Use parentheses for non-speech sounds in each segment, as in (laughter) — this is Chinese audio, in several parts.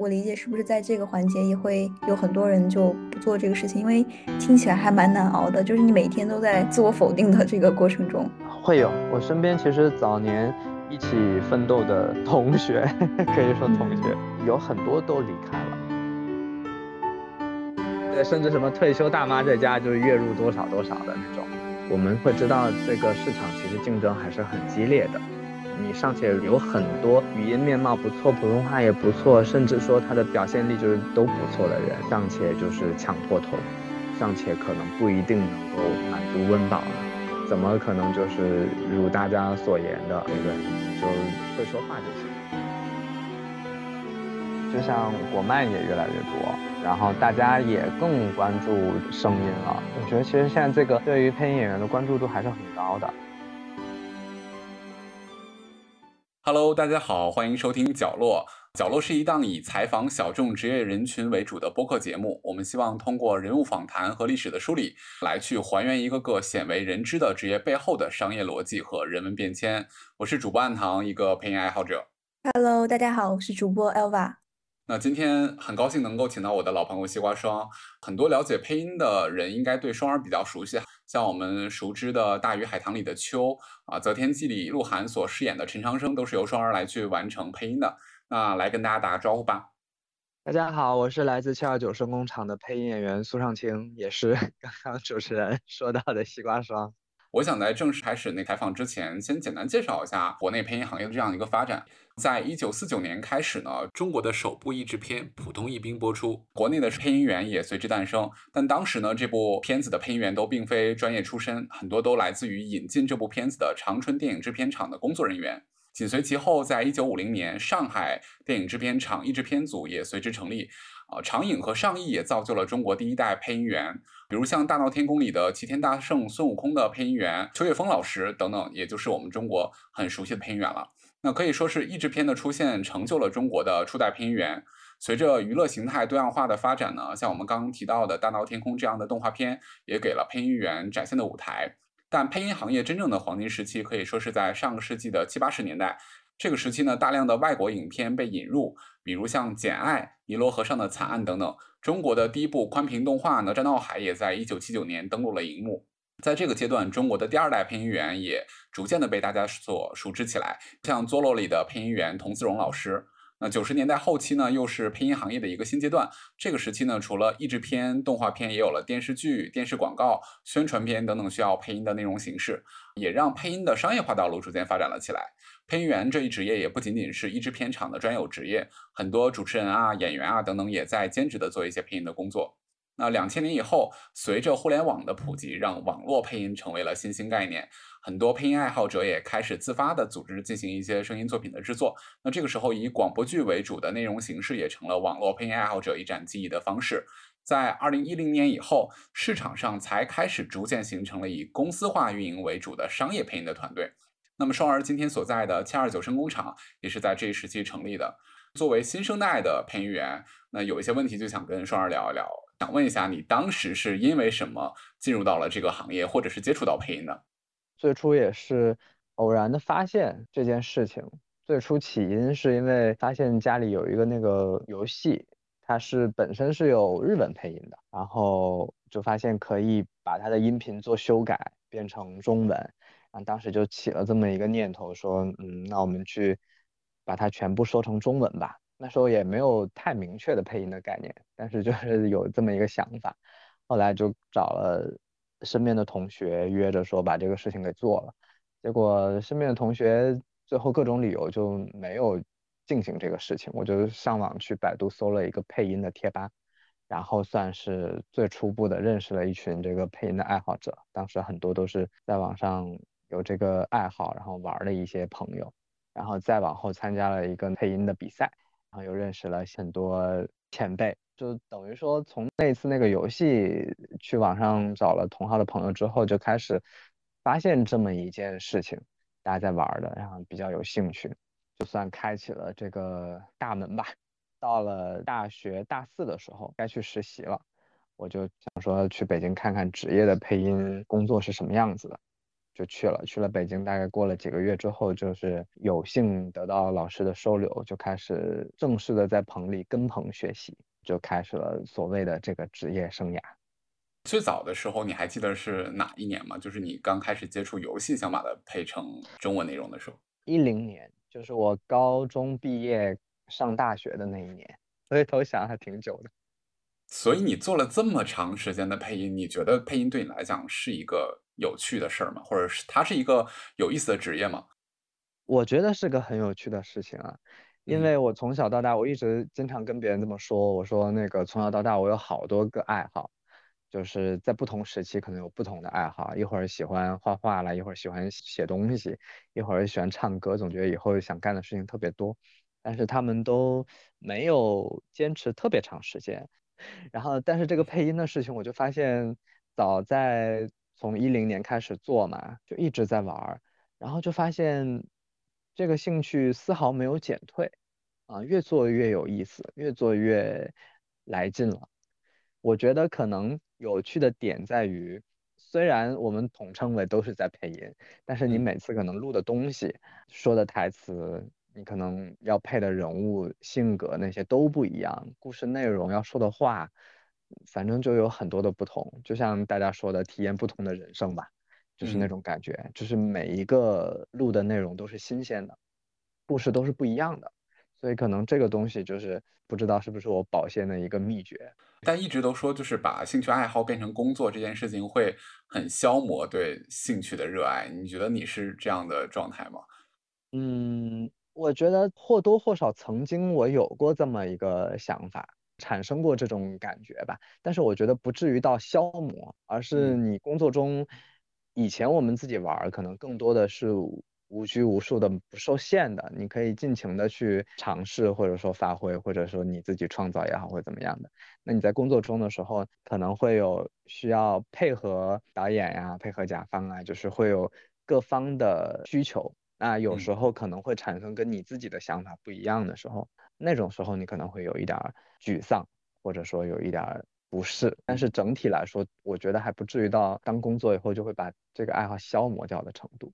我理解是不是在这个环节也会有很多人就不做这个事情，因为听起来还蛮难熬的，就是你每天都在自我否定的这个过程中。会有，我身边其实早年一起奋斗的同学，(laughs) 可以说同学有很多都离开了。对，甚至什么退休大妈在家就是月入多少多少的那种。我们会知道这个市场其实竞争还是很激烈的。你尚且有很多语音面貌不错，普通话也不错，甚至说他的表现力就是都不错的人，尚且就是抢破头，尚且可能不一定能够满足温饱，怎么可能就是如大家所言的，那个？就会说话就行。就像国漫也越来越多，然后大家也更关注声音了。我觉得其实现在这个对于配音演员的关注度还是很高的。Hello，大家好，欢迎收听角落。角落是一档以采访小众职业人群为主的播客节目。我们希望通过人物访谈和历史的梳理，来去还原一个个鲜为人知的职业背后的商业逻辑和人文变迁。我是主播暗堂，一个配音爱好者。Hello，大家好，我是主播 Elva。那今天很高兴能够请到我的老朋友西瓜霜。很多了解配音的人应该对双儿比较熟悉，像我们熟知的《大鱼海棠》里的秋啊，《择天记》里鹿晗所饰演的陈长生，都是由双儿来去完成配音的。那来跟大家打个招呼吧。大家好，我是来自七二九声工厂的配音演员苏尚清，也是 (laughs) 刚刚主持人说到的西瓜霜。我想在正式开始那采访之前，先简单介绍一下国内配音行业的这样一个发展。在一九四九年开始呢，中国的首部译制片《普通译兵》播出，国内的配音员也随之诞生。但当时呢，这部片子的配音员都并非专业出身，很多都来自于引进这部片子的长春电影制片厂的工作人员。紧随其后，在一九五零年，上海电影制片厂译制片组也随之成立。啊，长影和上译也造就了中国第一代配音员，比如像《大闹天宫》里的齐天大圣孙悟空的配音员邱岳峰老师等等，也就是我们中国很熟悉的配音员了。那可以说是译制片的出现，成就了中国的初代配音员。随着娱乐形态多样化的发展呢，像我们刚刚提到的《大闹天宫》这样的动画片，也给了配音员展现的舞台。但配音行业真正的黄金时期，可以说是在上个世纪的七八十年代。这个时期呢，大量的外国影片被引入，比如像《简爱》《尼罗河上的惨案》等等。中国的第一部宽屏动画《哪吒闹海》也在一九七九年登陆了荧幕。在这个阶段，中国的第二代配音员也逐渐的被大家所熟知起来，像《佐罗》里的配音员童自荣老师。那九十年代后期呢，又是配音行业的一个新阶段。这个时期呢，除了译制片、动画片，也有了电视剧、电视广告、宣传片等等需要配音的内容形式，也让配音的商业化道路逐渐发展了起来。配音员这一职业也不仅仅是译制片厂的专有职业，很多主持人啊、演员啊等等也在兼职的做一些配音的工作。那两千年以后，随着互联网的普及，让网络配音成为了新兴概念。很多配音爱好者也开始自发的组织进行一些声音作品的制作。那这个时候，以广播剧为主的内容形式也成了网络配音爱好者一展技艺的方式。在二零一零年以后，市场上才开始逐渐形成了以公司化运营为主的商业配音的团队。那么双儿今天所在的七二九声工厂也是在这一时期成立的。作为新生代的配音员，那有一些问题就想跟双儿聊一聊。想问一下，你当时是因为什么进入到了这个行业，或者是接触到配音的？最初也是偶然的发现这件事情。最初起因是因为发现家里有一个那个游戏，它是本身是有日文配音的，然后就发现可以把它的音频做修改变成中文，啊当时就起了这么一个念头，说嗯，那我们去把它全部说成中文吧。那时候也没有太明确的配音的概念，但是就是有这么一个想法，后来就找了。身边的同学约着说把这个事情给做了，结果身边的同学最后各种理由就没有进行这个事情。我就上网去百度搜了一个配音的贴吧，然后算是最初步的认识了一群这个配音的爱好者。当时很多都是在网上有这个爱好，然后玩的一些朋友，然后再往后参加了一个配音的比赛，然后又认识了很多前辈。就等于说，从那次那个游戏去网上找了同号的朋友之后，就开始发现这么一件事情，大家在玩的，然后比较有兴趣，就算开启了这个大门吧。到了大学大四的时候，该去实习了，我就想说去北京看看职业的配音工作是什么样子的。就去了，去了北京，大概过了几个月之后，就是有幸得到老师的收留，就开始正式的在棚里跟棚学习，就开始了所谓的这个职业生涯。最早的时候，你还记得是哪一年吗？就是你刚开始接触游戏，想把它配成中文内容的时候。一零年，就是我高中毕业上大学的那一年，回头想还挺久的。所以你做了这么长时间的配音，你觉得配音对你来讲是一个有趣的事儿吗？或者是它是一个有意思的职业吗？我觉得是个很有趣的事情啊，因为我从小到大，我一直经常跟别人这么说，我说那个从小到大我有好多个爱好，就是在不同时期可能有不同的爱好，一会儿喜欢画画了，一会儿喜欢写东西，一会儿喜欢唱歌，总觉得以后想干的事情特别多，但是他们都没有坚持特别长时间。(laughs) 然后，但是这个配音的事情，我就发现，早在从一零年开始做嘛，就一直在玩儿，然后就发现这个兴趣丝毫没有减退，啊，越做越有意思，越做越来劲了。我觉得可能有趣的点在于，虽然我们统称为都是在配音，但是你每次可能录的东西、说的台词。你可能要配的人物性格那些都不一样，故事内容要说的话，反正就有很多的不同。就像大家说的，体验不同的人生吧，就是那种感觉，就是每一个录的内容都是新鲜的，故事都是不一样的。所以可能这个东西就是不知道是不是我保鲜的一个秘诀。但一直都说，就是把兴趣爱好变成工作这件事情会很消磨对兴趣的热爱。你觉得你是这样的状态吗？嗯。我觉得或多或少曾经我有过这么一个想法，产生过这种感觉吧。但是我觉得不至于到消磨，而是你工作中，以前我们自己玩可能更多的是无拘无束的、不受限的，你可以尽情的去尝试，或者说发挥，或者说你自己创造也好，或怎么样的。那你在工作中的时候，可能会有需要配合导演呀、配合甲方啊，就是会有各方的需求。那有时候可能会产生跟你自己的想法不一样的时候，那种时候你可能会有一点沮丧，或者说有一点不适。但是整体来说，我觉得还不至于到当工作以后就会把这个爱好消磨掉的程度。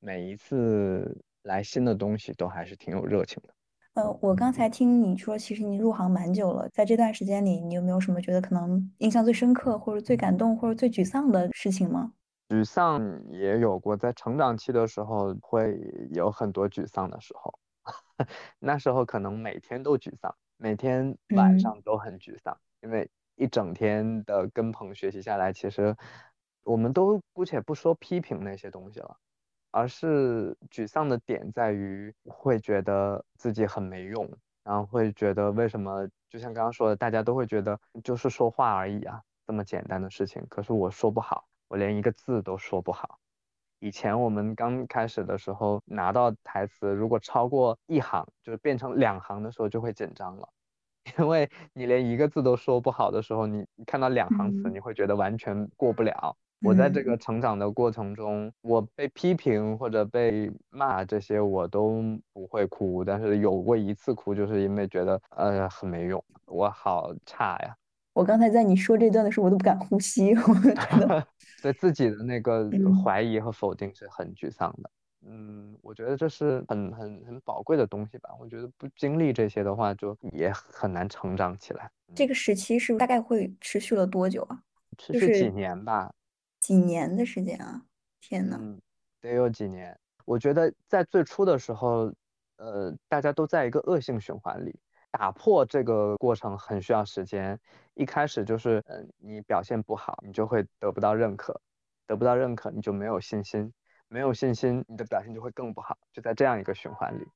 每一次来新的东西都还是挺有热情的。呃，我刚才听你说，其实你入行蛮久了，在这段时间里，你有没有什么觉得可能印象最深刻，或者最感动，或者最沮丧的事情吗？沮丧也有过，在成长期的时候会有很多沮丧的时候，那时候可能每天都沮丧，每天晚上都很沮丧，因为一整天的跟朋学习下来，其实我们都姑且不说批评那些东西了，而是沮丧的点在于会觉得自己很没用，然后会觉得为什么就像刚刚说的，大家都会觉得就是说话而已啊，这么简单的事情，可是我说不好。我连一个字都说不好。以前我们刚开始的时候，拿到台词如果超过一行，就是变成两行的时候就会紧张了，(laughs) 因为你连一个字都说不好的时候，你看到两行词，你会觉得完全过不了。我在这个成长的过程中，我被批评或者被骂这些我都不会哭，但是有过一次哭，就是因为觉得呃很没用，我好差呀。我刚才在你说这段的时候，我都不敢呼吸，(laughs) 我觉得 (laughs) 对自己的那个怀疑和否定是很沮丧的。嗯，我觉得这是很很很宝贵的东西吧。我觉得不经历这些的话，就也很难成长起来。这个时期是大概会持续了多久啊？持续几年吧。几年的时间啊！天呐，嗯，得有几年。我觉得在最初的时候，呃，大家都在一个恶性循环里。打破这个过程很需要时间，一开始就是，嗯，你表现不好，你就会得不到认可，得不到认可，你就没有信心，没有信心，你的表现就会更不好，就在这样一个循环里。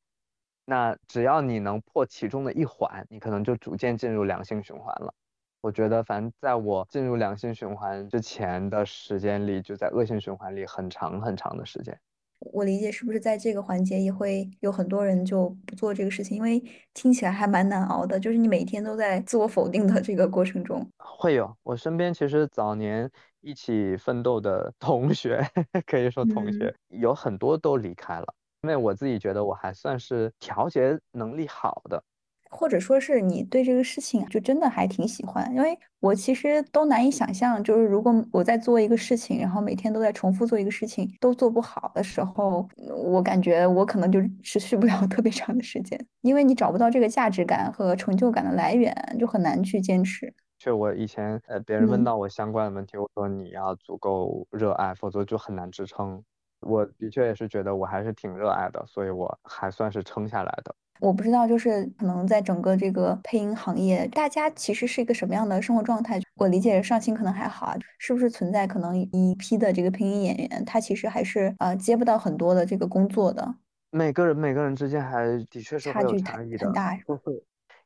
那只要你能破其中的一环，你可能就逐渐进入良性循环了。我觉得，反正在我进入良性循环之前的时间里，就在恶性循环里很长很长的时间。我理解是不是在这个环节也会有很多人就不做这个事情，因为听起来还蛮难熬的。就是你每天都在自我否定的这个过程中，会有。我身边其实早年一起奋斗的同学，(laughs) 可以说同学有很多都离开了，因为我自己觉得我还算是调节能力好的，或者说是你对这个事情就真的还挺喜欢，因为我其实都难以想象，就是如果我在做一个事情，然后每天都在重复做一个事情，都做不好的时候，我感觉我可能就 (laughs) 持续不了特别长的时间，因为你找不到这个价值感和成就感的来源，就很难去坚持。就我以前呃，别人问到我相关的问题，我说你要足够热爱，否则就很难支撑。我的确也是觉得我还是挺热爱的，所以我还算是撑下来的。我不知道，就是可能在整个这个配音行业，大家其实是一个什么样的生活状态？我理解上新可能还好啊，是不是存在可能一批的这个配音演员，他其实还是呃接不到很多的这个工作的？每个人每个人之间还的确是会有差异的，很大。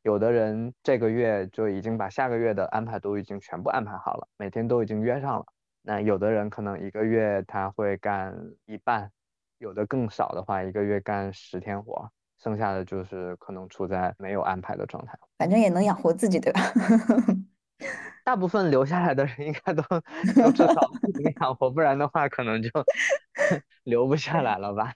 有的人这个月就已经把下个月的安排都已经全部安排好了，每天都已经约上了。那有的人可能一个月他会干一半，有的更少的话，一个月干十天活。剩下的就是可能处在没有安排的状态，反正也能养活自己，对吧？(laughs) 大部分留下来的人应该都 (laughs) 都至少能养活，不然的话可能就 (laughs) 留不下来了吧。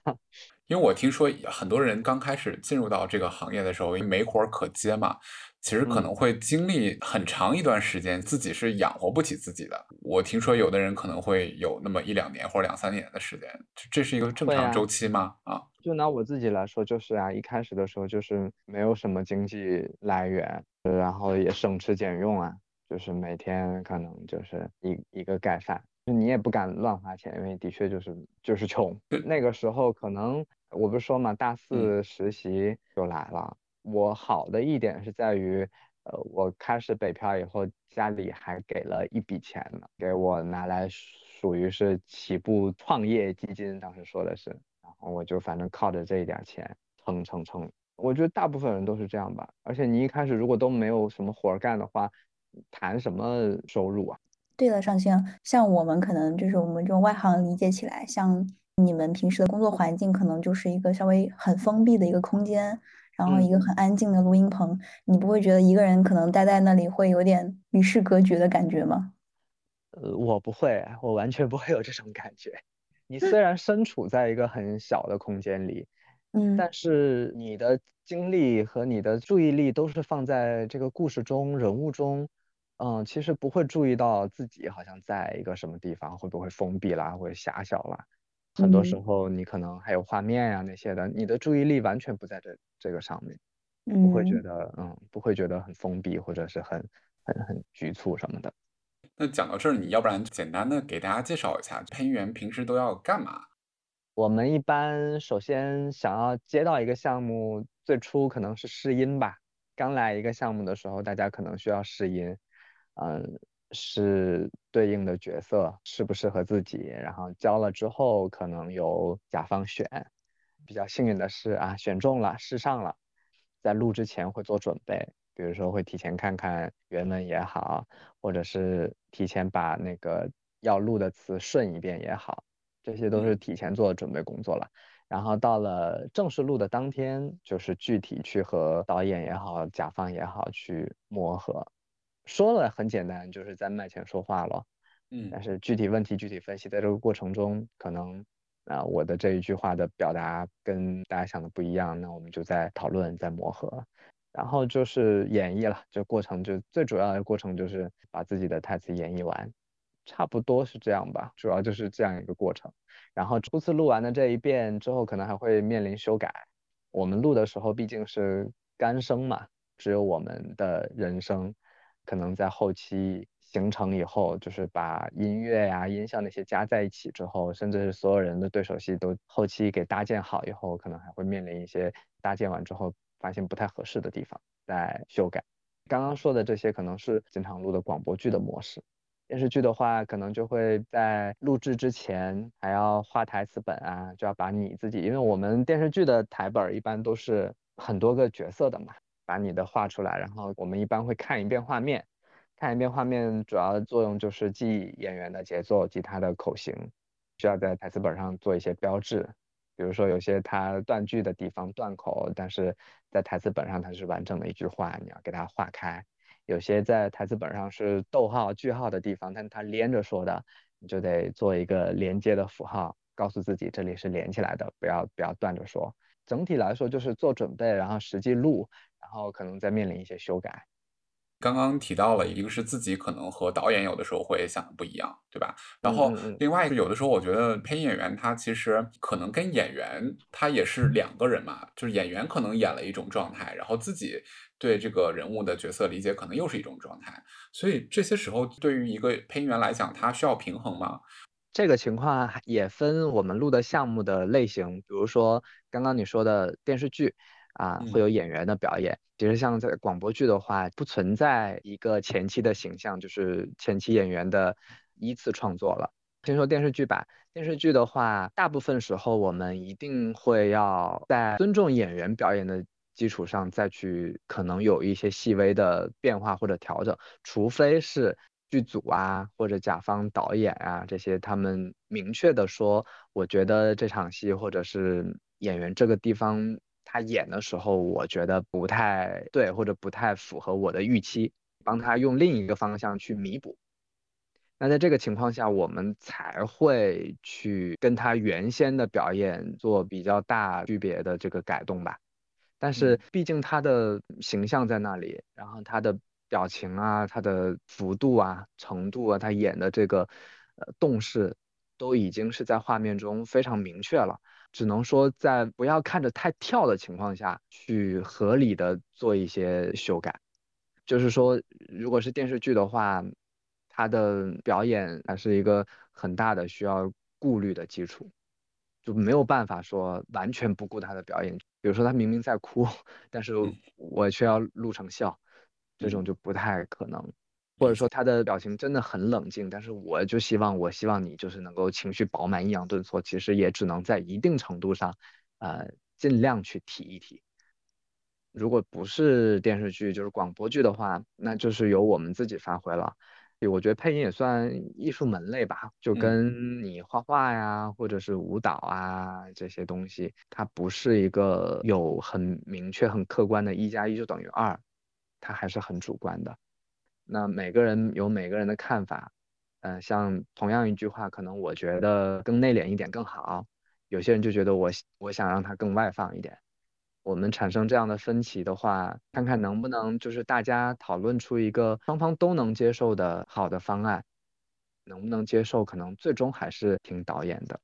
因为我听说很多人刚开始进入到这个行业的时候，因为没活可接嘛。其实可能会经历很长一段时间，自己是养活不起自己的。我听说有的人可能会有那么一两年或者两三年的时间，这是一个正常周期吗？啊，就拿我自己来说，就是啊，一开始的时候就是没有什么经济来源，然后也省吃俭用啊，就是每天可能就是一一个盖饭，就你也不敢乱花钱，因为的确就是就是穷。那个时候可能我不是说嘛，大四实习就来了。我好的一点是在于，呃，我开始北漂以后，家里还给了一笔钱呢，给我拿来属于是起步创业基金，当时说的是，我就反正靠着这一点钱撑撑撑。我觉得大部分人都是这样吧，而且你一开始如果都没有什么活干的话，谈什么收入啊？对了，上星，像我们可能就是我们这种外行理解起来，像你们平时的工作环境可能就是一个稍微很封闭的一个空间。然后一个很安静的录音棚，你不会觉得一个人可能待在那里会有点与世隔绝的感觉吗？呃，我不会，我完全不会有这种感觉。你虽然身处在一个很小的空间里，嗯，但是你的精力和你的注意力都是放在这个故事中、人物中，嗯，其实不会注意到自己好像在一个什么地方，会不会封闭啦，或者狭小啦。很多时候你可能还有画面呀那些的，你的注意力完全不在这这个上面，不会觉得嗯，不会觉得很封闭或者是很很很局促什么的。那讲到这儿，你要不然简单的给大家介绍一下配音员平时都要干嘛？我们一般首先想要接到一个项目，最初可能是试音吧。刚来一个项目的时候，大家可能需要试音，嗯。是对应的角色适不适合自己，然后交了之后可能由甲方选。比较幸运的是啊，选中了试上了，在录之前会做准备，比如说会提前看看原文也好，或者是提前把那个要录的词顺一遍也好，这些都是提前做的准备工作了。然后到了正式录的当天，就是具体去和导演也好、甲方也好去磨合。说了很简单，就是在麦前说话了，嗯，但是具体问题具体分析，在这个过程中，可能啊我的这一句话的表达跟大家想的不一样，那我们就在讨论，在磨合，然后就是演绎了，这过程就最主要的过程就是把自己的台词演绎完，差不多是这样吧，主要就是这样一个过程。然后初次录完的这一遍之后，可能还会面临修改。我们录的时候毕竟是干声嘛，只有我们的人声。可能在后期形成以后，就是把音乐呀、音效那些加在一起之后，甚至是所有人的对手戏都后期给搭建好以后，可能还会面临一些搭建完之后发现不太合适的地方再修改。刚刚说的这些可能是经常录的广播剧的模式，电视剧的话，可能就会在录制之前还要画台词本啊，就要把你自己，因为我们电视剧的台本一般都是很多个角色的嘛。把你的画出来，然后我们一般会看一遍画面，看一遍画面主要的作用就是记演员的节奏，记他的口型，需要在台词本上做一些标志，比如说有些它断句的地方断口，但是在台词本上它是完整的一句话，你要给它划开；有些在台词本上是逗号句号的地方，但它连着说的，你就得做一个连接的符号，告诉自己这里是连起来的，不要不要断着说。整体来说就是做准备，然后实际录，然后可能再面临一些修改。刚刚提到了一个是自己可能和导演有的时候会想的不一样，对吧？然后另外一个有的时候我觉得配音演员他其实可能跟演员他也是两个人嘛，就是演员可能演了一种状态，然后自己对这个人物的角色理解可能又是一种状态，所以这些时候对于一个配音员来讲，他需要平衡吗？这个情况也分我们录的项目的类型，比如说刚刚你说的电视剧。啊，会有演员的表演。其实像在广播剧的话，不存在一个前期的形象，就是前期演员的依次创作了。先说电视剧吧，电视剧的话，大部分时候我们一定会要在尊重演员表演的基础上，再去可能有一些细微的变化或者调整，除非是剧组啊或者甲方导演啊这些他们明确的说，我觉得这场戏或者是演员这个地方。他演的时候，我觉得不太对，或者不太符合我的预期，帮他用另一个方向去弥补。那在这个情况下，我们才会去跟他原先的表演做比较大区别的这个改动吧。但是毕竟他的形象在那里，然后他的表情啊、他的幅度啊、程度啊，他演的这个呃动势，都已经是在画面中非常明确了。只能说在不要看着太跳的情况下去合理的做一些修改，就是说，如果是电视剧的话，它的表演还是一个很大的需要顾虑的基础，就没有办法说完全不顾他的表演。比如说他明明在哭，(laughs) 但是我却要录成笑，这种就不太可能。或者说他的表情真的很冷静，但是我就希望，我希望你就是能够情绪饱满、抑扬顿挫，其实也只能在一定程度上，呃，尽量去提一提。如果不是电视剧，就是广播剧的话，那就是由我们自己发挥了。我觉得配音也算艺术门类吧，就跟你画画呀，或者是舞蹈啊这些东西，它不是一个有很明确、很客观的“一加一就等于二”，它还是很主观的。那每个人有每个人的看法，嗯，像同样一句话，可能我觉得更内敛一点更好，有些人就觉得我我想让他更外放一点。我们产生这样的分歧的话，看看能不能就是大家讨论出一个双方都能接受的好的方案，能不能接受，可能最终还是听导演的。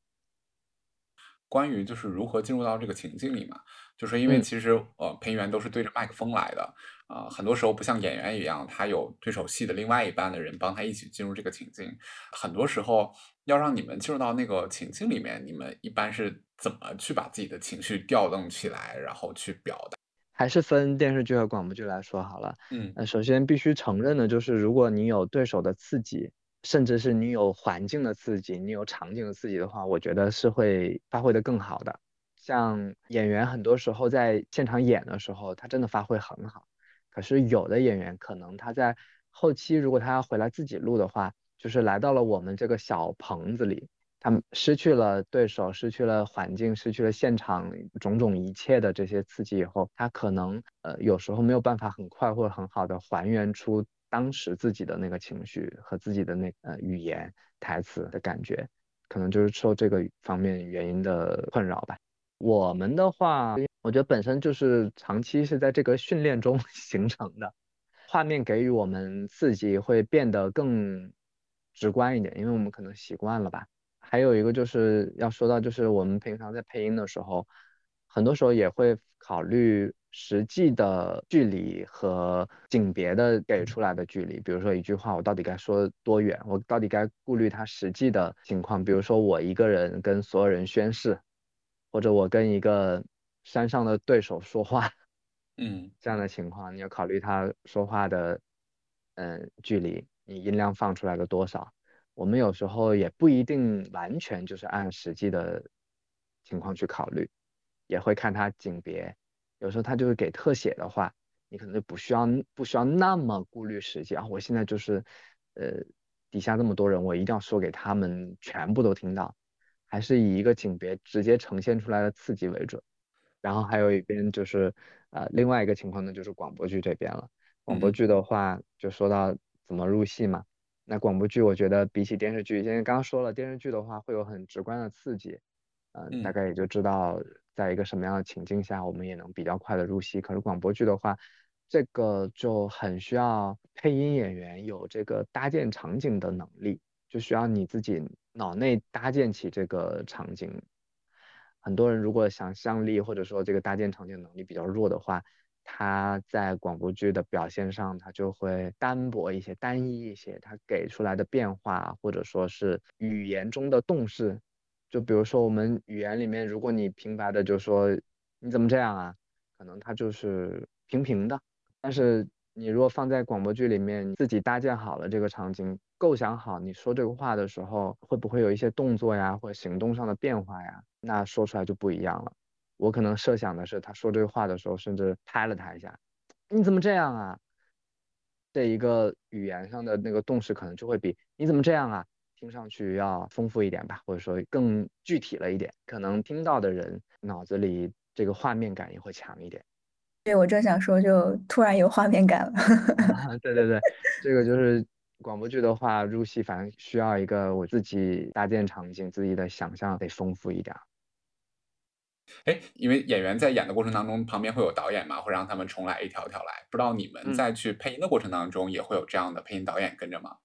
关于就是如何进入到这个情境里嘛，就是因为其实呃配音员都是对着麦克风来的。啊，很多时候不像演员一样，他有对手戏的另外一半的人帮他一起进入这个情境。很多时候要让你们进入到那个情境里面，你们一般是怎么去把自己的情绪调动起来，然后去表达？还是分电视剧和广播剧来说好了。嗯，那首先必须承认的就是，如果你有对手的刺激，甚至是你有环境的刺激，你有场景的刺激的话，我觉得是会发挥的更好的。像演员很多时候在现场演的时候，他真的发挥很好。可是有的演员可能他在后期，如果他要回来自己录的话，就是来到了我们这个小棚子里，他失去了对手，失去了环境，失去了现场种种一切的这些刺激以后，他可能呃有时候没有办法很快或者很好的还原出当时自己的那个情绪和自己的那呃语言台词的感觉，可能就是受这个方面原因的困扰吧。我们的话。我觉得本身就是长期是在这个训练中 (laughs) 形成的，画面给予我们刺激会变得更直观一点，因为我们可能习惯了吧。还有一个就是要说到，就是我们平常在配音的时候，很多时候也会考虑实际的距离和景别的给出来的距离。比如说一句话，我到底该说多远？我到底该顾虑它实际的情况？比如说我一个人跟所有人宣誓，或者我跟一个。山上的对手说话，(laughs) 嗯，这样的情况你要考虑他说话的，嗯，距离，你音量放出来的多少。我们有时候也不一定完全就是按实际的情况去考虑，也会看他景别。有时候他就是给特写的话，你可能就不需要不需要那么顾虑实际啊。我现在就是，呃，底下这么多人，我一定要说给他们全部都听到，还是以一个景别直接呈现出来的刺激为准。然后还有一边就是，呃，另外一个情况呢，就是广播剧这边了。广播剧的话，就说到怎么入戏嘛。那广播剧，我觉得比起电视剧，因为刚刚说了，电视剧的话会有很直观的刺激，嗯，大概也就知道在一个什么样的情境下，我们也能比较快的入戏。可是广播剧的话，这个就很需要配音演员有这个搭建场景的能力，就需要你自己脑内搭建起这个场景。很多人如果想象力或者说这个搭建场景能力比较弱的话，他在广播剧的表现上，他就会单薄一些、单一一些。他给出来的变化，或者说是语言中的动势，就比如说我们语言里面，如果你平白的就说你怎么这样啊，可能它就是平平的。但是你如果放在广播剧里面，自己搭建好了这个场景，构想好你说这个话的时候，会不会有一些动作呀，或行动上的变化呀？那说出来就不一样了。我可能设想的是，他说这个话的时候，甚至拍了他一下，你怎么这样啊？这一个语言上的那个动势，可能就会比你怎么这样啊，听上去要丰富一点吧，或者说更具体了一点，可能听到的人脑子里这个画面感也会强一点。对，我正想说，就突然有画面感了。(laughs) 对对对，这个就是广播剧的话，入戏反正需要一个我自己搭建场景，自己的想象得丰富一点。哎，因为演员在演的过程当中，旁边会有导演嘛，会让他们重来一条条来。不知道你们在去配音的过程当中，也会有这样的配音导演跟着吗？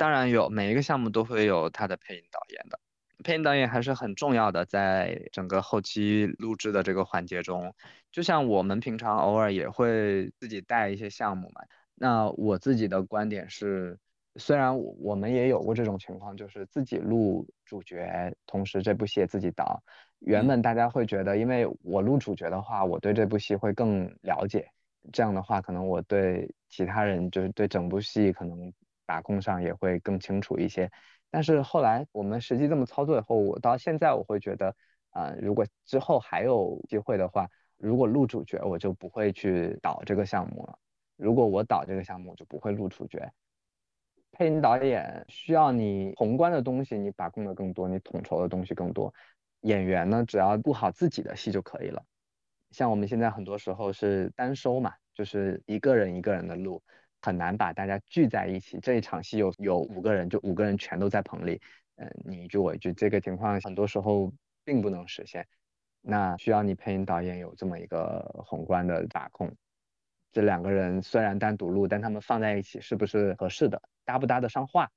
当然有，每一个项目都会有他的配音导演的。配音导演还是很重要的，在整个后期录制的这个环节中，就像我们平常偶尔也会自己带一些项目嘛。那我自己的观点是，虽然我们也有过这种情况，就是自己录主角，同时这部戏也自己导。原本大家会觉得，因为我录主角的话，我对这部戏会更了解。这样的话，可能我对其他人，就是对整部戏可能把控上也会更清楚一些。但是后来我们实际这么操作以后，我到现在我会觉得，啊，如果之后还有机会的话，如果录主角，我就不会去导这个项目了。如果我导这个项目，就不会录主角。配音导演需要你宏观的东西，你把控的更多，你统筹的东西更多。演员呢，只要录好自己的戏就可以了。像我们现在很多时候是单收嘛，就是一个人一个人的录，很难把大家聚在一起。这一场戏有有五个人，就五个人全都在棚里，嗯，你一句我一句，这个情况很多时候并不能实现。那需要你配音导演有这么一个宏观的把控。这两个人虽然单独录，但他们放在一起是不是合适的，搭不搭得上话，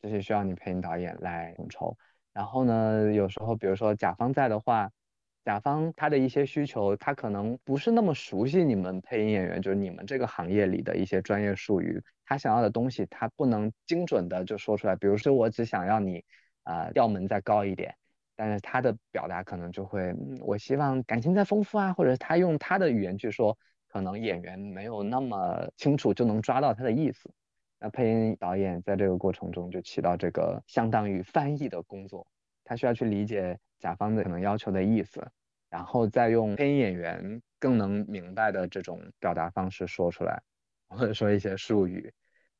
这些需要你配音导演来统筹。然后呢，有时候比如说甲方在的话，甲方他的一些需求，他可能不是那么熟悉你们配音演员，就是你们这个行业里的一些专业术语，他想要的东西，他不能精准的就说出来。比如说我只想要你啊调门再高一点，但是他的表达可能就会，我希望感情再丰富啊，或者他用他的语言去说，可能演员没有那么清楚就能抓到他的意思。那配音导演在这个过程中就起到这个相当于翻译的工作，他需要去理解甲方的可能要求的意思，然后再用配音演员更能明白的这种表达方式说出来，或者说一些术语，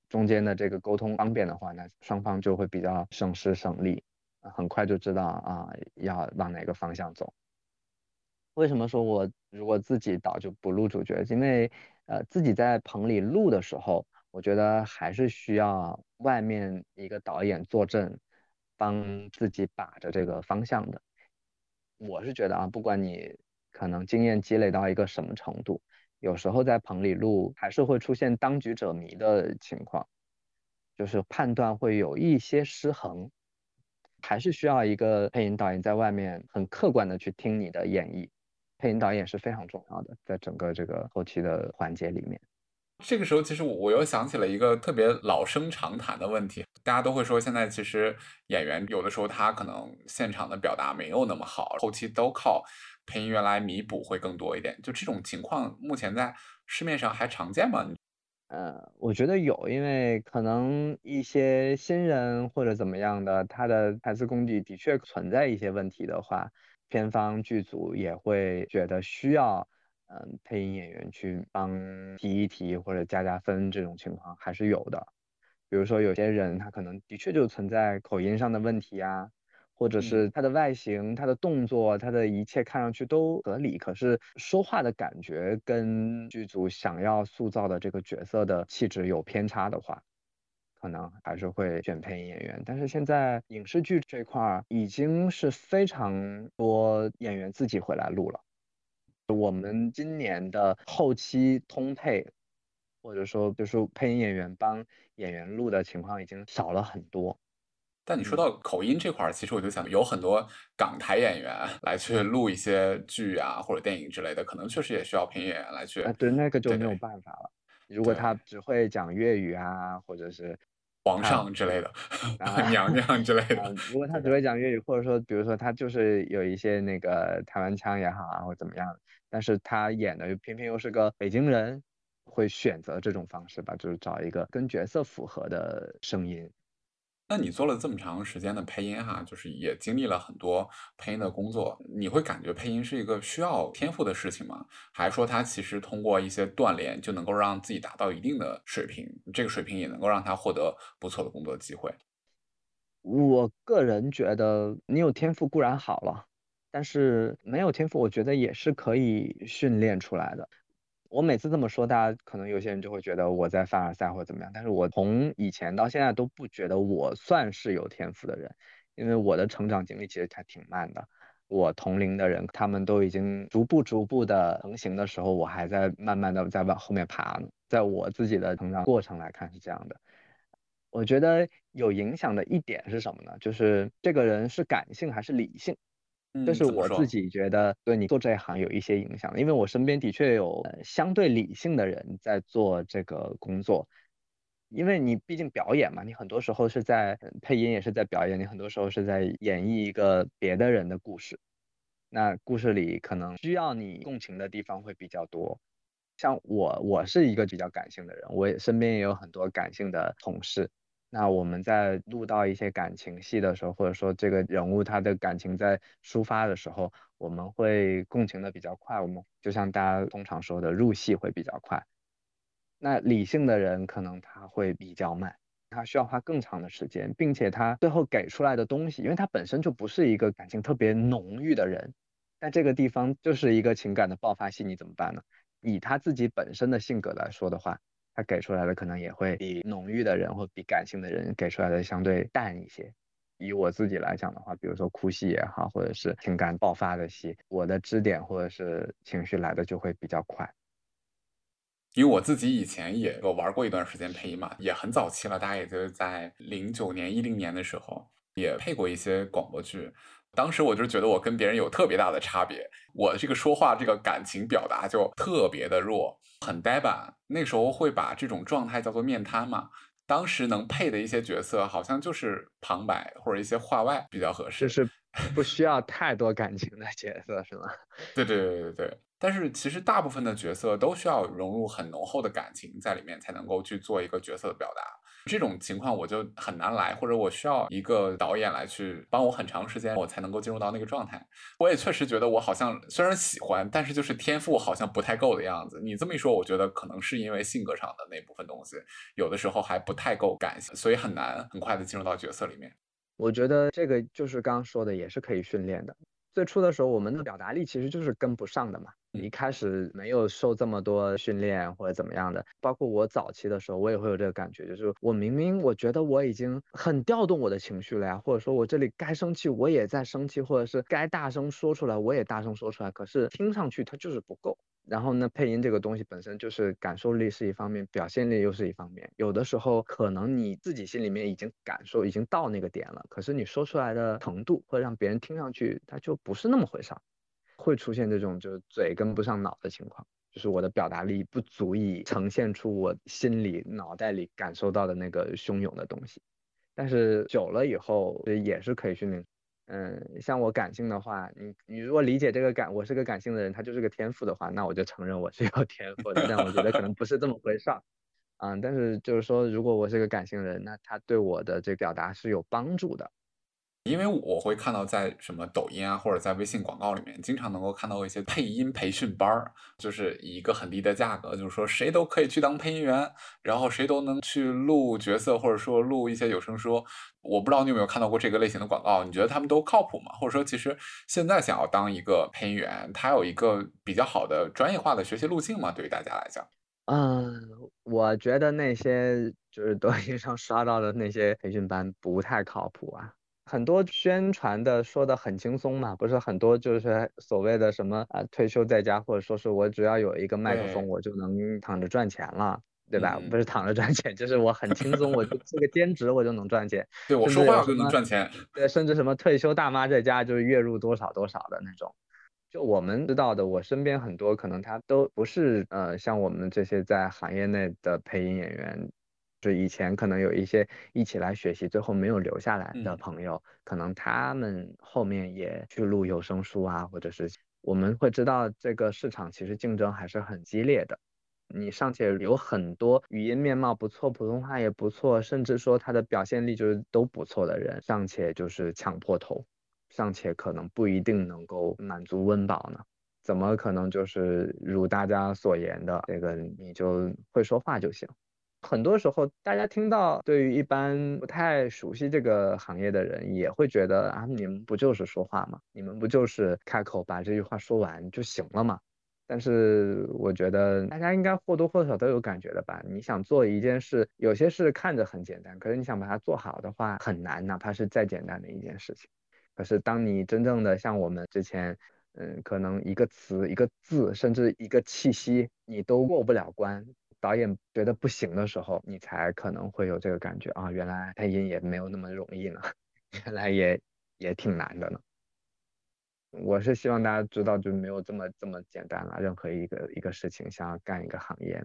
中间的这个沟通方便的话，那双方就会比较省时省力，很快就知道啊要往哪个方向走。为什么说我如果自己导就不录主角？因为呃自己在棚里录的时候。我觉得还是需要外面一个导演坐镇，帮自己把着这个方向的。我是觉得啊，不管你可能经验积累到一个什么程度，有时候在棚里录还是会出现当局者迷的情况，就是判断会有一些失衡，还是需要一个配音导演在外面很客观的去听你的演绎。配音导演是非常重要的，在整个这个后期的环节里面。这个时候，其实我我又想起了一个特别老生常谈的问题，大家都会说，现在其实演员有的时候他可能现场的表达没有那么好，后期都靠配音员来弥补会更多一点。就这种情况，目前在市面上还常见吗？呃，我觉得有，因为可能一些新人或者怎么样的，他的台词功底的确存在一些问题的话，片方剧组也会觉得需要。嗯，配音演员去帮提一提或者加加分这种情况还是有的。比如说有些人他可能的确就存在口音上的问题啊，或者是他的外形、他的动作、他的一切看上去都合理，可是说话的感觉跟剧组想要塑造的这个角色的气质有偏差的话，可能还是会选配音演员。但是现在影视剧这块儿已经是非常多演员自己回来录了。我们今年的后期通配，或者说就是配音演员帮演员录的情况已经少了很多。但你说到口音这块儿，其实我就想，有很多港台演员来去录一些剧啊或者电影之类的，可能确实也需要配音演员来去。啊对，那个就没有办法了。如果他只会讲粤语啊，或者是皇上之类的，(laughs) 娘娘之类的。如果他只会讲粤语，或者说比如说他就是有一些那个台湾腔也好啊，或怎么样，但是他演的又偏偏又是个北京人，会选择这种方式吧，就是找一个跟角色符合的声音。那你做了这么长时间的配音哈，就是也经历了很多配音的工作，你会感觉配音是一个需要天赋的事情吗？还是说他其实通过一些锻炼就能够让自己达到一定的水平，这个水平也能够让他获得不错的工作机会？我个人觉得，你有天赋固然好了，但是没有天赋，我觉得也是可以训练出来的。我每次这么说，大家可能有些人就会觉得我在凡尔赛或者怎么样。但是我从以前到现在都不觉得我算是有天赋的人，因为我的成长经历其实还挺慢的。我同龄的人，他们都已经逐步逐步的成型的时候，我还在慢慢的在往后面爬呢。在我自己的成长过程来看是这样的。我觉得有影响的一点是什么呢？就是这个人是感性还是理性。这是我自己觉得对你做这一行有一些影响，因为我身边的确有相对理性的人在做这个工作，因为你毕竟表演嘛，你很多时候是在配音，也是在表演，你很多时候是在演绎一个别的人的故事，那故事里可能需要你共情的地方会比较多。像我，我是一个比较感性的人，我也身边也有很多感性的同事。那我们在录到一些感情戏的时候，或者说这个人物他的感情在抒发的时候，我们会共情的比较快。我们就像大家通常说的，入戏会比较快。那理性的人可能他会比较慢，他需要花更长的时间，并且他最后给出来的东西，因为他本身就不是一个感情特别浓郁的人，但这个地方就是一个情感的爆发戏，你怎么办呢？以他自己本身的性格来说的话。他给出来的可能也会比浓郁的人或比感性的人给出来的相对淡一些。以我自己来讲的话，比如说哭戏也好，或者是情感爆发的戏，我的支点或者是情绪来的就会比较快。因为我自己以前也有玩过一段时间配音嘛，也很早期了，大概也就是在零九年、一零年的时候，也配过一些广播剧。当时我就觉得我跟别人有特别大的差别，我这个说话这个感情表达就特别的弱，很呆板。那时候会把这种状态叫做面瘫嘛。当时能配的一些角色，好像就是旁白或者一些话外比较合适，就是不需要太多感情的角色，是吗？(laughs) 对对对对对。但是其实大部分的角色都需要融入很浓厚的感情在里面，才能够去做一个角色的表达。这种情况我就很难来，或者我需要一个导演来去帮我很长时间，我才能够进入到那个状态。我也确实觉得我好像虽然喜欢，但是就是天赋好像不太够的样子。你这么一说，我觉得可能是因为性格上的那部分东西，有的时候还不太够感性，所以很难很快的进入到角色里面。我觉得这个就是刚刚说的，也是可以训练的。最初的时候，我们的表达力其实就是跟不上的嘛。一开始没有受这么多训练或者怎么样的，包括我早期的时候，我也会有这个感觉，就是我明明我觉得我已经很调动我的情绪了呀，或者说我这里该生气我也在生气，或者是该大声说出来我也大声说出来，可是听上去它就是不够。然后呢，配音这个东西本身就是感受力是一方面，表现力又是一方面。有的时候可能你自己心里面已经感受已经到那个点了，可是你说出来的程度会让别人听上去，它就不是那么回事儿，会出现这种就是嘴跟不上脑的情况，就是我的表达力不足以呈现出我心里脑袋里感受到的那个汹涌的东西。但是久了以后也是可以训练。嗯，像我感性的话，你你如果理解这个感，我是个感性的人，他就是个天赋的话，那我就承认我是有天赋的。但我觉得可能不是这么回事儿，嗯，但是就是说，如果我是个感性的人，那他对我的这表达是有帮助的。因为我会看到在什么抖音啊，或者在微信广告里面，经常能够看到一些配音培训班儿，就是以一个很低的价格，就是说谁都可以去当配音员，然后谁都能去录角色，或者说录一些有声书。我不知道你有没有看到过这个类型的广告？你觉得他们都靠谱吗？或者说，其实现在想要当一个配音员，他有一个比较好的专业化的学习路径吗？对于大家来讲？嗯，我觉得那些就是抖音上刷到的那些培训班不太靠谱啊。很多宣传的说的很轻松嘛，不是很多就是所谓的什么啊退休在家，或者说是我只要有一个麦克风，我就能躺着赚钱了，对吧？不是躺着赚钱，就是我很轻松，我就做个兼职，我就能赚钱。对我说话就能赚钱。对，甚至什么退休大妈在家就是月入多少多少的那种。就我们知道的，我身边很多可能他都不是呃像我们这些在行业内的配音演员。就以前可能有一些一起来学习，最后没有留下来的朋友，可能他们后面也去录有声书啊，或者是我们会知道这个市场其实竞争还是很激烈的。你尚且有很多语音面貌不错，普通话也不错，甚至说他的表现力就是都不错的人，尚且就是抢破头，尚且可能不一定能够满足温饱呢？怎么可能就是如大家所言的这个你就会说话就行？很多时候，大家听到对于一般不太熟悉这个行业的人，也会觉得啊，你们不就是说话吗？你们不就是开口把这句话说完就行了吗？但是我觉得大家应该或多或少都有感觉的吧？你想做一件事，有些事看着很简单，可是你想把它做好的话很难，哪怕是再简单的一件事情。可是当你真正的像我们之前，嗯，可能一个词、一个字，甚至一个气息，你都过不了关。导演觉得不行的时候，你才可能会有这个感觉啊，原来配音也没有那么容易呢，(laughs) 原来也也挺难的呢。我是希望大家知道，就没有这么这么简单了。任何一个一个事情，想要干一个行业，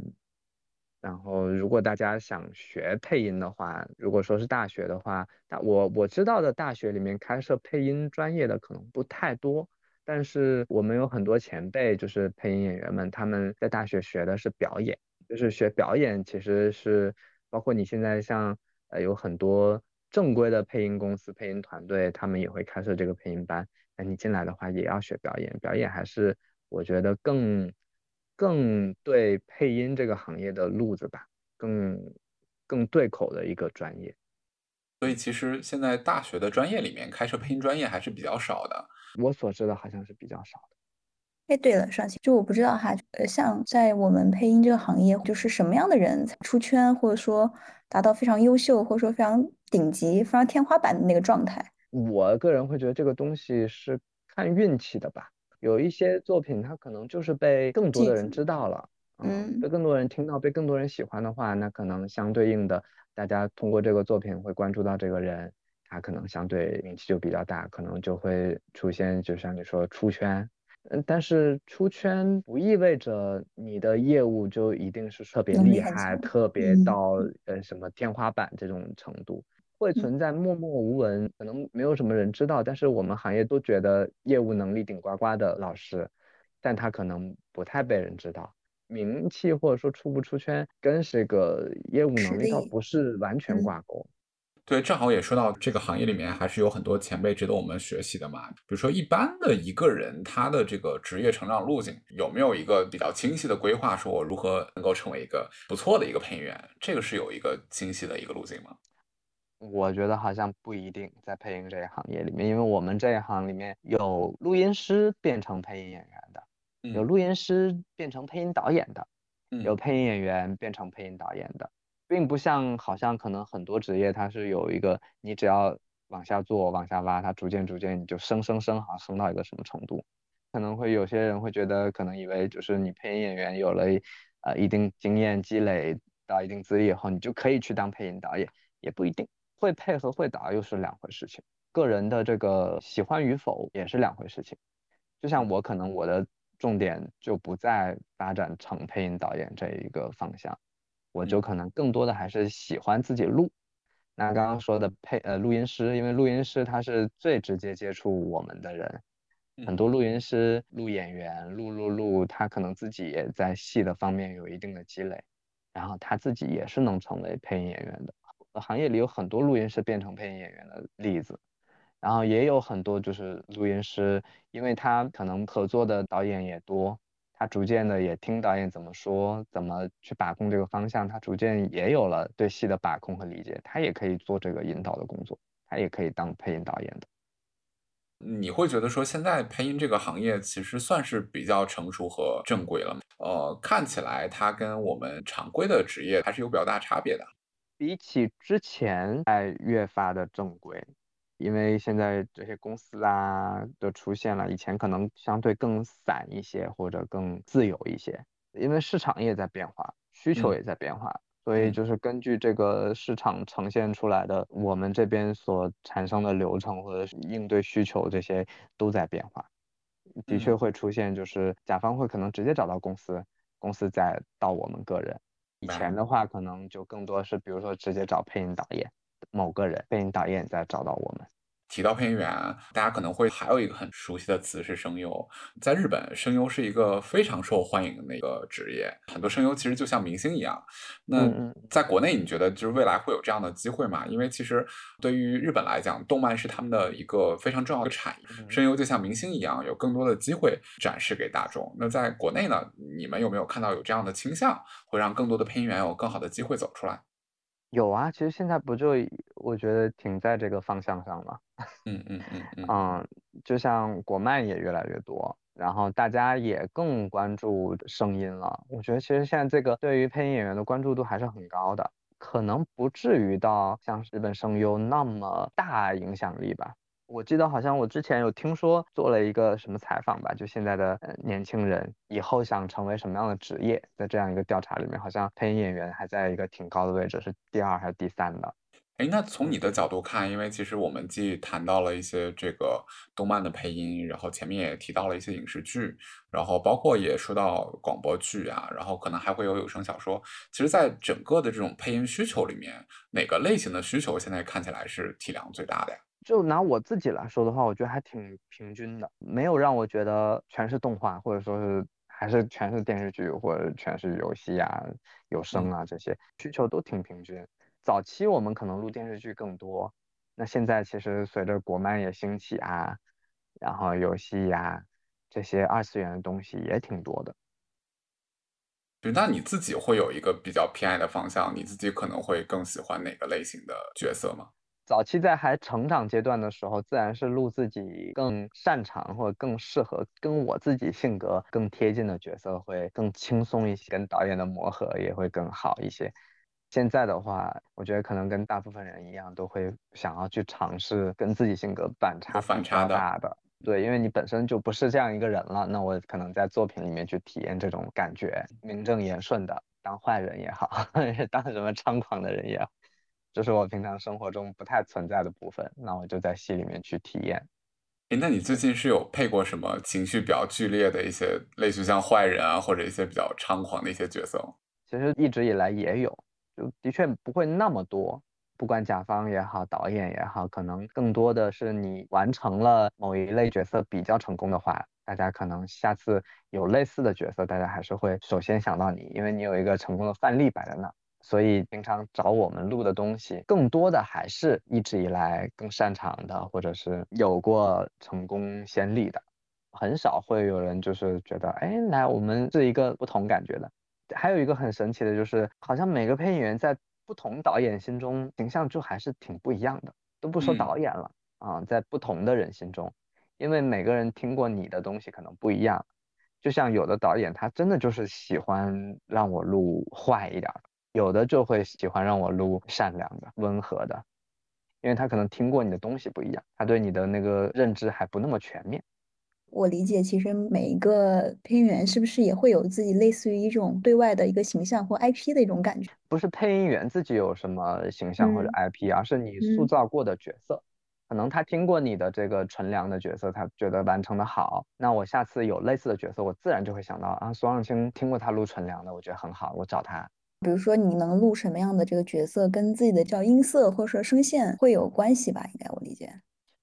然后如果大家想学配音的话，如果说是大学的话，大我我知道的大学里面开设配音专业的可能不太多，但是我们有很多前辈，就是配音演员们，他们在大学学的是表演。就是学表演，其实是包括你现在像呃有很多正规的配音公司、配音团队，他们也会开设这个配音班。那你进来的话，也要学表演。表演还是我觉得更更对配音这个行业的路子吧，更更对口的一个专业。所以其实现在大学的专业里面开设配音专业还是比较少的。我所知的好像是比较少的。哎，对了，上期就我不知道哈，呃，像在我们配音这个行业，就是什么样的人才出圈，或者说达到非常优秀，或者说非常顶级、非常天花板的那个状态？我个人会觉得这个东西是看运气的吧。有一些作品，它可能就是被更多的人知道了，嗯，被更多人听到，被更多人喜欢的话，那可能相对应的，大家通过这个作品会关注到这个人，他可能相对名气就比较大，可能就会出现，就像你说出圈。嗯，但是出圈不意味着你的业务就一定是特别厉害，特别到呃什么天花板这种程度，会存在默默无闻，可能没有什么人知道，但是我们行业都觉得业务能力顶呱呱的老师，但他可能不太被人知道，名气或者说出不出圈跟这个业务能力倒不是完全挂钩。对，正好也说到这个行业里面还是有很多前辈值得我们学习的嘛。比如说，一般的一个人他的这个职业成长路径有没有一个比较清晰的规划，说我如何能够成为一个不错的一个配音员？这个是有一个清晰的一个路径吗？我觉得好像不一定，在配音这一行业里面，因为我们这一行里面有录音师变成配音演员的，有录音师变成配音导演的，有配音演员变成配音导演的。并不像，好像可能很多职业它是有一个，你只要往下做、往下挖，它逐渐逐渐你就升升升，好像升到一个什么程度，可能会有些人会觉得，可能以为就是你配音演员有了呃一定经验积累到一定资历以后，你就可以去当配音导演，也不一定，会配和会导又是两回事情，个人的这个喜欢与否也是两回事情。就像我可能我的重点就不在发展成配音导演这一个方向。我就可能更多的还是喜欢自己录。那刚刚说的配呃录音师，因为录音师他是最直接接触我们的人，很多录音师录演员录录录，他可能自己也在戏的方面有一定的积累，然后他自己也是能成为配音演员的。行业里有很多录音师变成配音演员的例子，然后也有很多就是录音师，因为他可能合作的导演也多。他逐渐的也听导演怎么说，怎么去把控这个方向，他逐渐也有了对戏的把控和理解，他也可以做这个引导的工作，他也可以当配音导演的。你会觉得说现在配音这个行业其实算是比较成熟和正规了吗？呃，看起来它跟我们常规的职业还是有比较大差别的。比起之前，在越发的正规，因为现在这些公司啊都出现了，以前可能相对更散一些或者更自由一些，因为市场也在变化，需求也在变化。所以就是根据这个市场呈现出来的，我们这边所产生的流程或者应对需求这些都在变化，的确会出现就是甲方会可能直接找到公司，公司再到我们个人。以前的话可能就更多是比如说直接找配音导演，某个人配音导演再找到我们。提到配音员，大家可能会还有一个很熟悉的词是声优。在日本，声优是一个非常受欢迎的一个职业，很多声优其实就像明星一样。那在国内，你觉得就是未来会有这样的机会吗？因为其实对于日本来讲，动漫是他们的一个非常重要的产业，声优就像明星一样，有更多的机会展示给大众。那在国内呢，你们有没有看到有这样的倾向，会让更多的配音员有更好的机会走出来？有啊，其实现在不就我觉得停在这个方向上了？嗯嗯嗯嗯，嗯，就像国漫也越来越多，然后大家也更关注声音了。我觉得其实现在这个对于配音演员的关注度还是很高的，可能不至于到像日本声优那么大影响力吧。我记得好像我之前有听说做了一个什么采访吧，就现在的年轻人以后想成为什么样的职业，在这样一个调查里面，好像配音演员还在一个挺高的位置，是第二还是第三的？哎，那从你的角度看，因为其实我们既谈到了一些这个动漫的配音，然后前面也提到了一些影视剧，然后包括也说到广播剧啊，然后可能还会有有声小说。其实，在整个的这种配音需求里面，哪个类型的需求现在看起来是体量最大的呀？就拿我自己来说的话，我觉得还挺平均的，没有让我觉得全是动画，或者说是还是全是电视剧，或者全是游戏啊、有声啊这些需求都挺平均。早期我们可能录电视剧更多，那现在其实随着国漫也兴起啊，然后游戏呀这些二次元的东西也挺多的。对那你自己会有一个比较偏爱的方向？你自己可能会更喜欢哪个类型的角色吗？早期在还成长阶段的时候，自然是录自己更擅长或者更适合跟我自己性格更贴近的角色，会更轻松一些，跟导演的磨合也会更好一些。现在的话，我觉得可能跟大部分人一样，都会想要去尝试跟自己性格反差反差大的。对，因为你本身就不是这样一个人了，那我可能在作品里面去体验这种感觉，名正言顺的当坏人也好，(laughs) 当什么猖狂的人也好。就是我平常生活中不太存在的部分，那我就在戏里面去体验。哎，那你最近是有配过什么情绪比较剧烈的一些，类似像坏人啊，或者一些比较猖狂的一些角色吗？其实一直以来也有，就的确不会那么多。不管甲方也好，导演也好，可能更多的是你完成了某一类角色比较成功的话，大家可能下次有类似的角色，大家还是会首先想到你，因为你有一个成功的范例摆在那。所以平常找我们录的东西，更多的还是一直以来更擅长的，或者是有过成功先例的，很少会有人就是觉得，哎，来我们是一个不同感觉的。还有一个很神奇的就是，好像每个配音员在不同导演心中形象就还是挺不一样的，都不说导演了啊，在不同的人心中，因为每个人听过你的东西可能不一样，就像有的导演他真的就是喜欢让我录坏一点。有的就会喜欢让我录善良的、温和的，因为他可能听过你的东西不一样，他对你的那个认知还不那么全面。我理解，其实每一个配音员是不是也会有自己类似于一种对外的一个形象或 IP 的一种感觉？不是配音员自己有什么形象或者 IP，而是你塑造过的角色。可能他听过你的这个纯良的角色，他觉得完成的好，那我下次有类似的角色，我自然就会想到啊，苏望清听过他录纯良的，我觉得很好，我找他。比如说，你能录什么样的这个角色，跟自己的叫音色或者说声线会有关系吧？应该我理解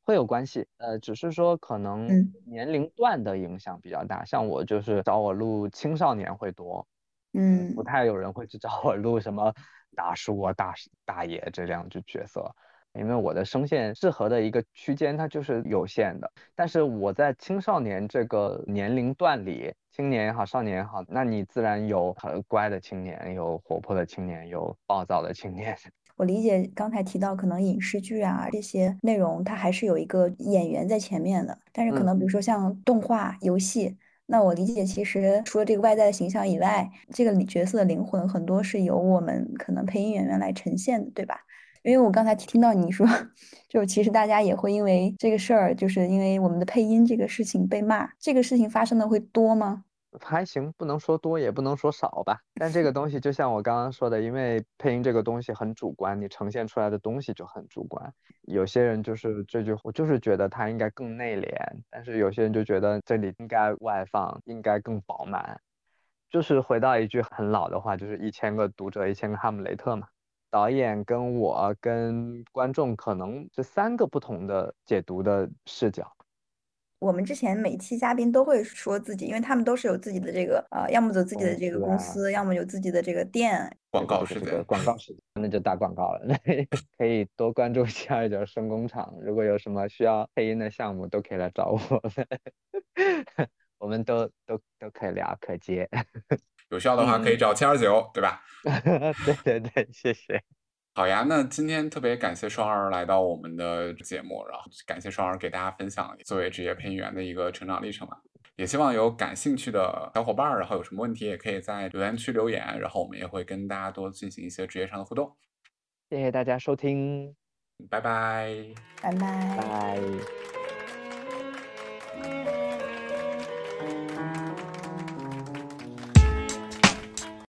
会有关系。呃，只是说可能年龄段的影响比较大。像我就是找我录青少年会多，嗯，不太有人会去找我录什么大叔啊、大大爷这样的角色。因为我的声线适合的一个区间它就是有限的，但是我在青少年这个年龄段里，青年也好，少年也好，那你自然有很乖的青年，有活泼的青年，有暴躁的青年，(laughs) 我理解刚才提到可能影视剧啊这些内容，它还是有一个演员在前面的，但是可能比如说像动画、游戏，那我理解其实除了这个外在的形象以外，这个角色的灵魂很多是由我们可能配音演员来呈现的，对吧？因为我刚才听到你说，就其实大家也会因为这个事儿，就是因为我们的配音这个事情被骂，这个事情发生的会多吗？还行，不能说多，也不能说少吧。但这个东西就像我刚刚说的，因为配音这个东西很主观，你呈现出来的东西就很主观。有些人就是这句，我就是觉得他应该更内敛，但是有些人就觉得这里应该外放，应该更饱满。就是回到一句很老的话，就是一千个读者，一千个哈姆雷特嘛。导演跟我跟观众可能是三个不同的解读的视角。我们之前每期嘉宾都会说自己，因为他们都是有自己的这个呃，要么走自己的这个公司，要么有自己的这个店。广告这个，广告时间，那就打广告了。(laughs) 可以多关注一下二角声工厂，如果有什么需要配音的项目，都可以来找我们，(laughs) 我们都都都可以聊，可接。有需要的话可以找七二九，对吧？(laughs) 对对对，谢谢。好呀，那今天特别感谢双儿来到我们的节目，然后感谢双儿给大家分享作为职业配音员的一个成长历程吧。也希望有感兴趣的小伙伴，然后有什么问题也可以在留言区留言，然后我们也会跟大家多进行一些职业上的互动。谢谢大家收听，拜拜，拜拜，拜。